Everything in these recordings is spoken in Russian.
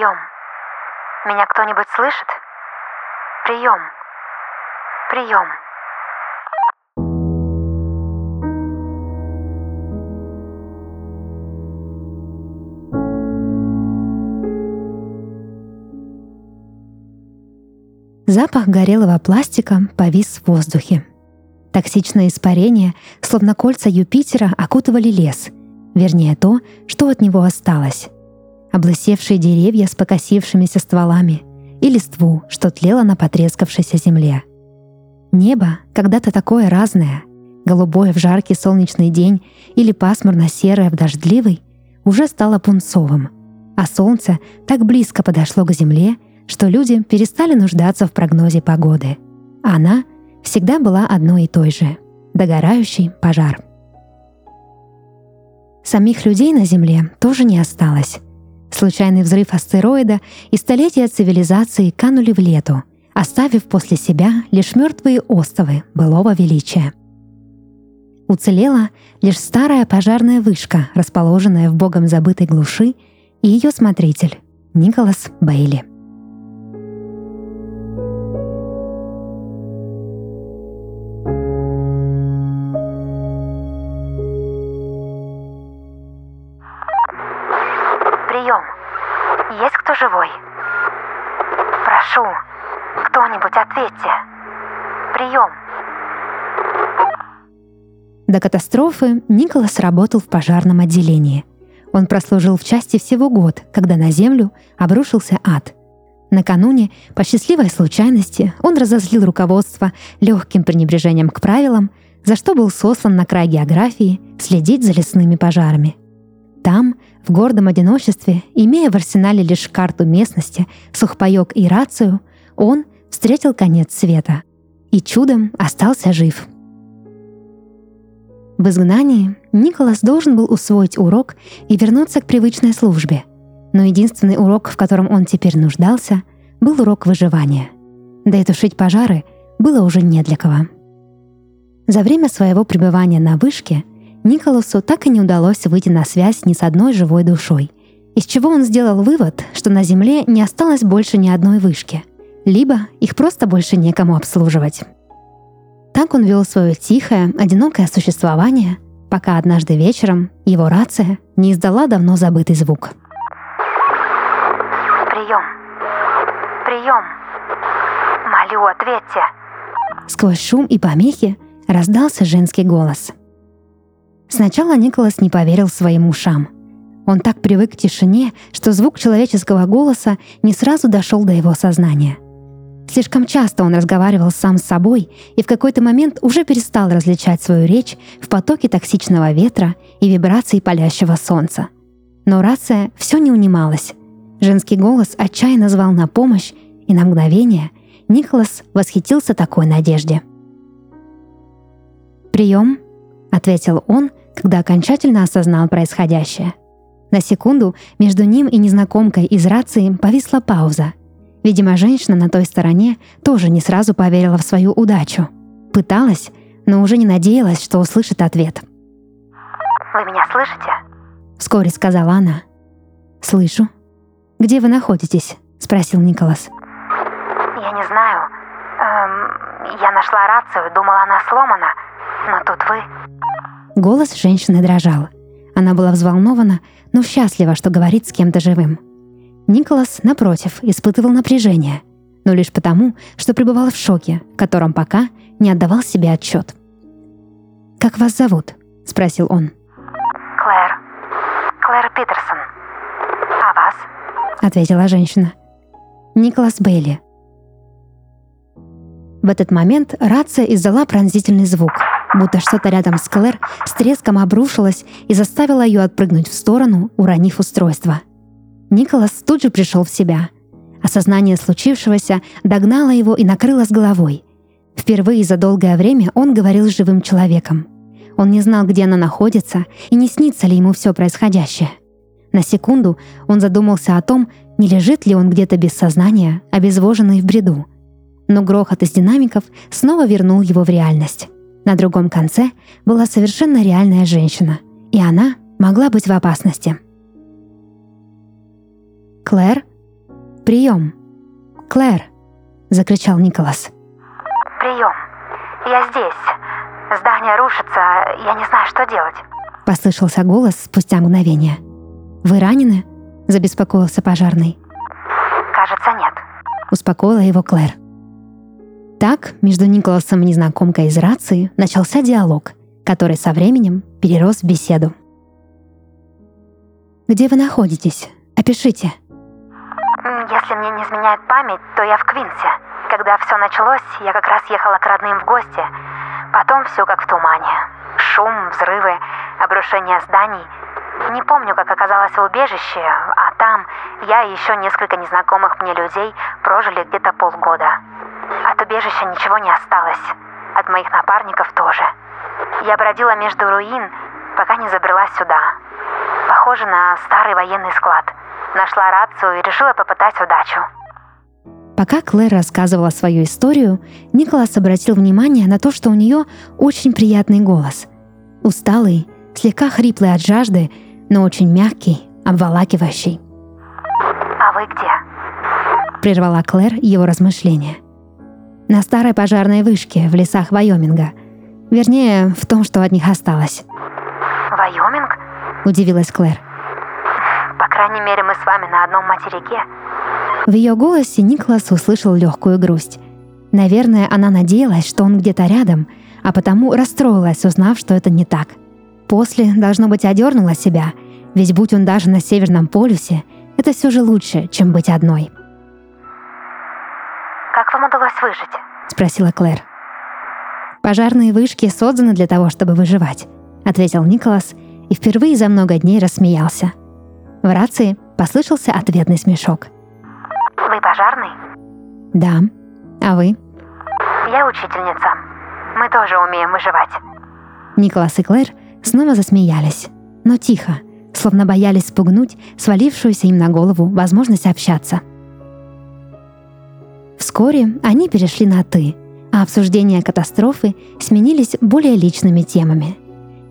Прием. Меня кто-нибудь слышит? Прием. Прием. Запах горелого пластика повис в воздухе. Токсичное испарение, словно кольца Юпитера, окутывали лес, вернее то, что от него осталось. Облысевшие деревья с покосившимися стволами и листву, что тлело на потрескавшейся земле. Небо, когда-то такое разное, голубое в жаркий солнечный день или пасмурно-серое в дождливый, уже стало пунцовым, а солнце так близко подошло к земле — что люди перестали нуждаться в прогнозе погоды. Она всегда была одной и той же — догорающий пожар. Самих людей на Земле тоже не осталось. Случайный взрыв астероида и столетия цивилизации канули в лету, оставив после себя лишь мертвые остовы былого величия. Уцелела лишь старая пожарная вышка, расположенная в богом забытой глуши, и ее смотритель Николас Бейли. Кто-нибудь ответьте. Прием. До катастрофы Николас работал в пожарном отделении. Он прослужил в части всего год, когда на землю обрушился ад. Накануне, по счастливой случайности, он разозлил руководство легким пренебрежением к правилам, за что был сослан на край географии следить за лесными пожарами. Там в гордом одиночестве, имея в арсенале лишь карту местности, сухпайок и рацию, он встретил конец света и чудом остался жив. В изгнании Николас должен был усвоить урок и вернуться к привычной службе. Но единственный урок, в котором он теперь нуждался, был урок выживания. Да и тушить пожары было уже не для кого. За время своего пребывания на вышке Николасу так и не удалось выйти на связь ни с одной живой душой, из чего он сделал вывод, что на Земле не осталось больше ни одной вышки, либо их просто больше некому обслуживать. Так он вел свое тихое, одинокое существование, пока однажды вечером его рация не издала давно забытый звук. Прием. Прием. Молю, ответьте. Сквозь шум и помехи раздался женский голос — Сначала Николас не поверил своим ушам. Он так привык к тишине, что звук человеческого голоса не сразу дошел до его сознания. Слишком часто он разговаривал сам с собой и в какой-то момент уже перестал различать свою речь в потоке токсичного ветра и вибраций палящего солнца. Но рация все не унималась. Женский голос отчаянно звал на помощь, и на мгновение Николас восхитился такой надежде. «Прием», — ответил он, когда окончательно осознал происходящее. На секунду между ним и незнакомкой из рации повисла пауза. Видимо, женщина на той стороне тоже не сразу поверила в свою удачу. Пыталась, но уже не надеялась, что услышит ответ. «Вы меня слышите?» Вскоре сказала она. «Слышу. Где вы находитесь?» — спросил Николас. «Я не знаю. Эм, я нашла рацию, думала, она сломана, но тут вы...» Голос женщины дрожал. Она была взволнована, но счастлива, что говорит с кем-то живым. Николас, напротив, испытывал напряжение, но лишь потому, что пребывал в шоке, в котором пока не отдавал себе отчет. «Как вас зовут?» — спросил он. «Клэр. Клэр Питерсон. А вас?» — ответила женщина. «Николас Бейли». В этот момент рация издала пронзительный звук — будто что-то рядом с Клэр с треском обрушилось и заставило ее отпрыгнуть в сторону, уронив устройство. Николас тут же пришел в себя. Осознание случившегося догнало его и накрыло с головой. Впервые за долгое время он говорил с живым человеком. Он не знал, где она находится, и не снится ли ему все происходящее. На секунду он задумался о том, не лежит ли он где-то без сознания, обезвоженный в бреду. Но грохот из динамиков снова вернул его в реальность. На другом конце была совершенно реальная женщина, и она могла быть в опасности. «Клэр?» прием. Клэр!» — закричал Николас. Прием. Я здесь. Здание рушится, я не знаю, что делать. Послышался голос спустя мгновение. «Вы ранены?» — забеспокоился пожарный. Кажется, нет. Успокоила его Клэр. Так, между Николасом и незнакомкой из рации начался диалог, который со временем перерос в беседу. «Где вы находитесь? Опишите». Если мне не изменяет память, то я в Квинсе. Когда все началось, я как раз ехала к родным в гости. Потом все как в тумане. Шум, взрывы, обрушение зданий. Не помню, как оказалась в убежище, а там я и еще несколько незнакомых мне людей прожили где-то полгода. От убежища ничего не осталось. От моих напарников тоже. Я бродила между руин, пока не забрела сюда. Похоже на старый военный склад. Нашла рацию и решила попытать удачу. Пока Клэр рассказывала свою историю, Николас обратил внимание на то, что у нее очень приятный голос. Усталый, слегка хриплый от жажды, но очень мягкий, обволакивающий. «А вы где?» Прервала Клэр его размышления – на старой пожарной вышке в лесах Вайоминга. Вернее, в том, что от них осталось. «Вайоминг?» – удивилась Клэр. «По крайней мере, мы с вами на одном материке». В ее голосе Николас услышал легкую грусть. Наверное, она надеялась, что он где-то рядом, а потому расстроилась, узнав, что это не так. После, должно быть, одернула себя, ведь будь он даже на Северном полюсе, это все же лучше, чем быть одной. Как вам удалось выжить?» — спросила Клэр. «Пожарные вышки созданы для того, чтобы выживать», — ответил Николас и впервые за много дней рассмеялся. В рации послышался ответный смешок. «Вы пожарный?» «Да. А вы?» «Я учительница. Мы тоже умеем выживать». Николас и Клэр снова засмеялись, но тихо, словно боялись спугнуть свалившуюся им на голову возможность общаться — Вскоре они перешли на «ты», а обсуждения катастрофы сменились более личными темами.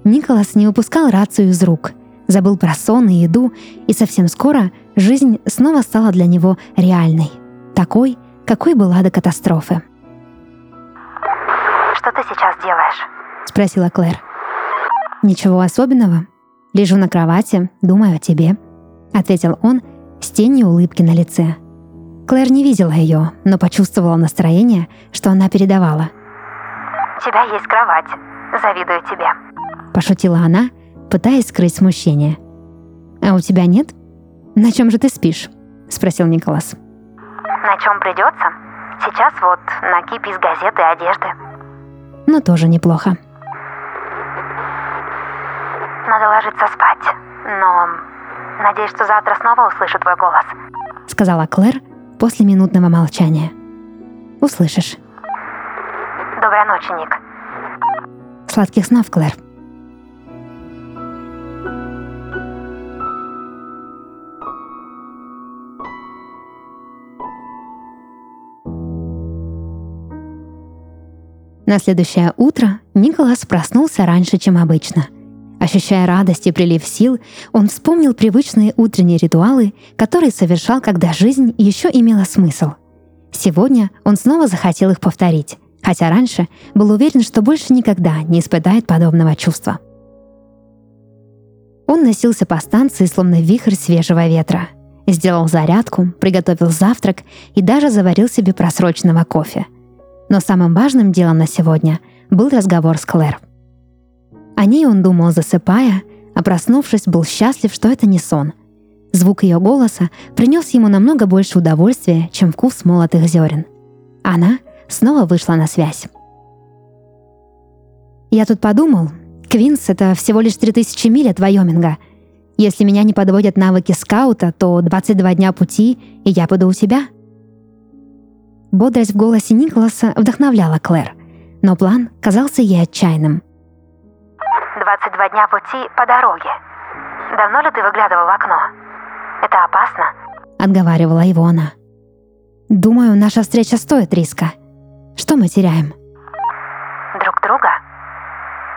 Николас не упускал рацию из рук, забыл про сон и еду, и совсем скоро жизнь снова стала для него реальной, такой, какой была до катастрофы. «Что ты сейчас делаешь?» — спросила Клэр. «Ничего особенного. Лежу на кровати, думаю о тебе», — ответил он с тенью улыбки на лице — Клэр не видела ее, но почувствовала настроение, что она передавала. «У тебя есть кровать. Завидую тебе», — пошутила она, пытаясь скрыть смущение. «А у тебя нет? На чем же ты спишь?» — спросил Николас. «На чем придется? Сейчас вот на кипе из газеты и одежды». «Ну, тоже неплохо». «Надо ложиться спать, но надеюсь, что завтра снова услышу твой голос», — сказала Клэр, после минутного молчания. «Услышишь». Доброй ночи, Ник. Сладких снов, Клэр. На следующее утро Николас проснулся раньше, чем обычно – Ощущая радость и прилив сил, он вспомнил привычные утренние ритуалы, которые совершал, когда жизнь еще имела смысл. Сегодня он снова захотел их повторить, хотя раньше был уверен, что больше никогда не испытает подобного чувства. Он носился по станции, словно вихрь свежего ветра. Сделал зарядку, приготовил завтрак и даже заварил себе просроченного кофе. Но самым важным делом на сегодня был разговор с Клэр – о ней он думал, засыпая, а проснувшись, был счастлив, что это не сон. Звук ее голоса принес ему намного больше удовольствия, чем вкус молотых зерен. Она снова вышла на связь. «Я тут подумал, Квинс — это всего лишь 3000 миль от Вайоминга. Если меня не подводят навыки скаута, то 22 дня пути, и я буду у тебя». Бодрость в голосе Николаса вдохновляла Клэр, но план казался ей отчаянным — 22 дня пути по дороге. Давно ли ты выглядывал в окно? Это опасно?» Отговаривала его она. «Думаю, наша встреча стоит риска. Что мы теряем?» «Друг друга?»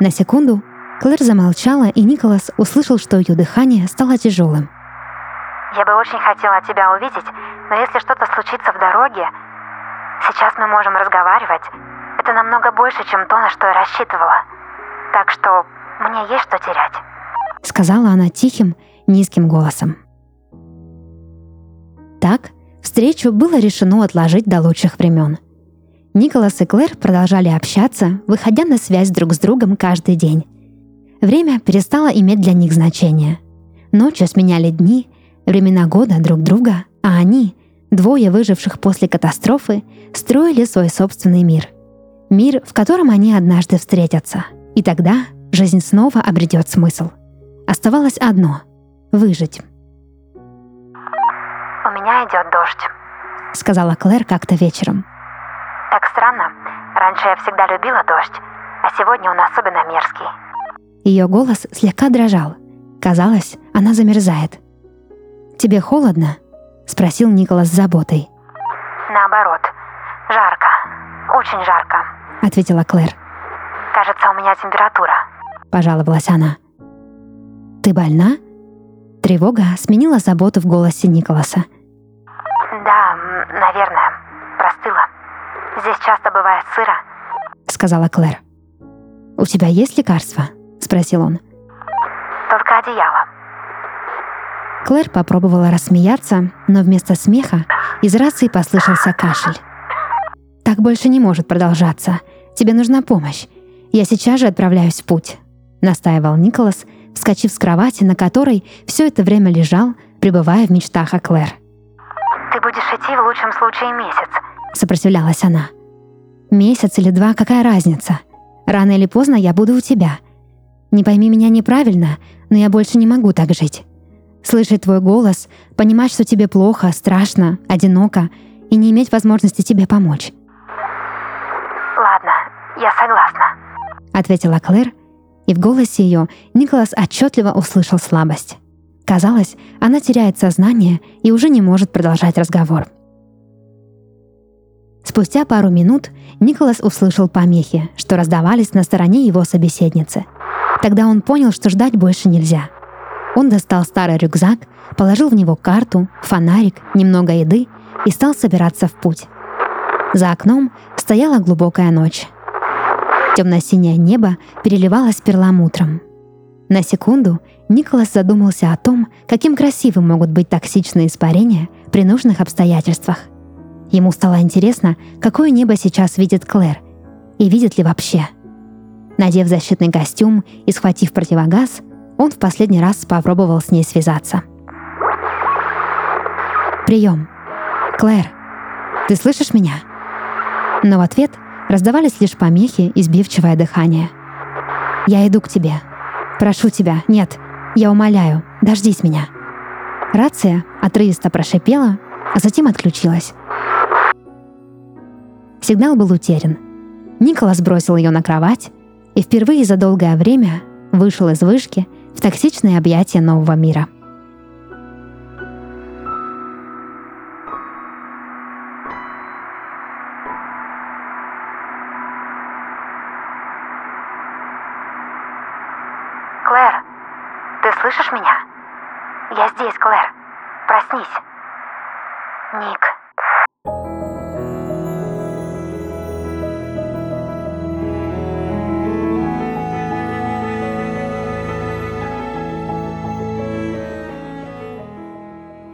На секунду Клэр замолчала, и Николас услышал, что ее дыхание стало тяжелым. «Я бы очень хотела тебя увидеть, Но если что-то случится в дороге, сейчас мы можем разговаривать. Это намного больше, чем то, на что я рассчитывала. Так что мне есть что терять. Сказала она тихим, низким голосом. Так, встречу было решено отложить до лучших времен. Николас и Клэр продолжали общаться, выходя на связь друг с другом каждый день. Время перестало иметь для них значение. Ночью сменяли дни, времена года друг друга, а они, двое выживших после катастрофы, строили свой собственный мир. Мир, в котором они однажды встретятся. И тогда жизнь снова обретет смысл. Оставалось одно — выжить. «У меня идет дождь», — сказала Клэр как-то вечером. «Так странно. Раньше я всегда любила дождь, а сегодня он особенно мерзкий». Ее голос слегка дрожал. Казалось, она замерзает. «Тебе холодно?» — спросил Николас с заботой. «Наоборот. Жарко. Очень жарко», — ответила Клэр. «Кажется, у меня температура», — пожаловалась она. «Ты больна?» Тревога сменила заботу в голосе Николаса. «Да, наверное. Простыла. Здесь часто бывает сыро», — сказала Клэр. «У тебя есть лекарства?» — спросил он. «Только одеяло». Клэр попробовала рассмеяться, но вместо смеха из рации послышался кашель. «Так больше не может продолжаться. Тебе нужна помощь. Я сейчас же отправляюсь в путь», — настаивал Николас, вскочив с кровати, на которой все это время лежал, пребывая в мечтах о Клэр. «Ты будешь идти в лучшем случае месяц», — сопротивлялась она. «Месяц или два, какая разница? Рано или поздно я буду у тебя. Не пойми меня неправильно, но я больше не могу так жить. Слышать твой голос, понимать, что тебе плохо, страшно, одиноко, и не иметь возможности тебе помочь». «Ладно, я согласна», — ответила Клэр, и в голосе ее Николас отчетливо услышал слабость. Казалось, она теряет сознание и уже не может продолжать разговор. Спустя пару минут Николас услышал помехи, что раздавались на стороне его собеседницы. Тогда он понял, что ждать больше нельзя. Он достал старый рюкзак, положил в него карту, фонарик, немного еды и стал собираться в путь. За окном стояла глубокая ночь. Темно-синее небо переливалось перламутром. На секунду Николас задумался о том, каким красивым могут быть токсичные испарения при нужных обстоятельствах. Ему стало интересно, какое небо сейчас видит Клэр, и видит ли вообще. Надев защитный костюм и схватив противогаз, он в последний раз попробовал с ней связаться. «Прием. Клэр, ты слышишь меня?» Но в ответ Раздавались лишь помехи и сбивчивое дыхание. «Я иду к тебе. Прошу тебя, нет, я умоляю, дождись меня». Рация отрывисто прошипела, а затем отключилась. Сигнал был утерян. Николас бросил ее на кровать и впервые за долгое время вышел из вышки в токсичное объятие нового мира –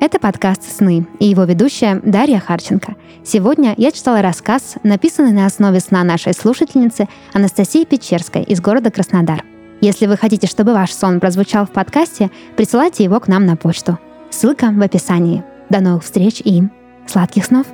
Это подкаст «Сны» и его ведущая Дарья Харченко. Сегодня я читала рассказ, написанный на основе сна нашей слушательницы Анастасии Печерской из города Краснодар – если вы хотите, чтобы ваш сон прозвучал в подкасте, присылайте его к нам на почту. Ссылка в описании. До новых встреч и сладких снов!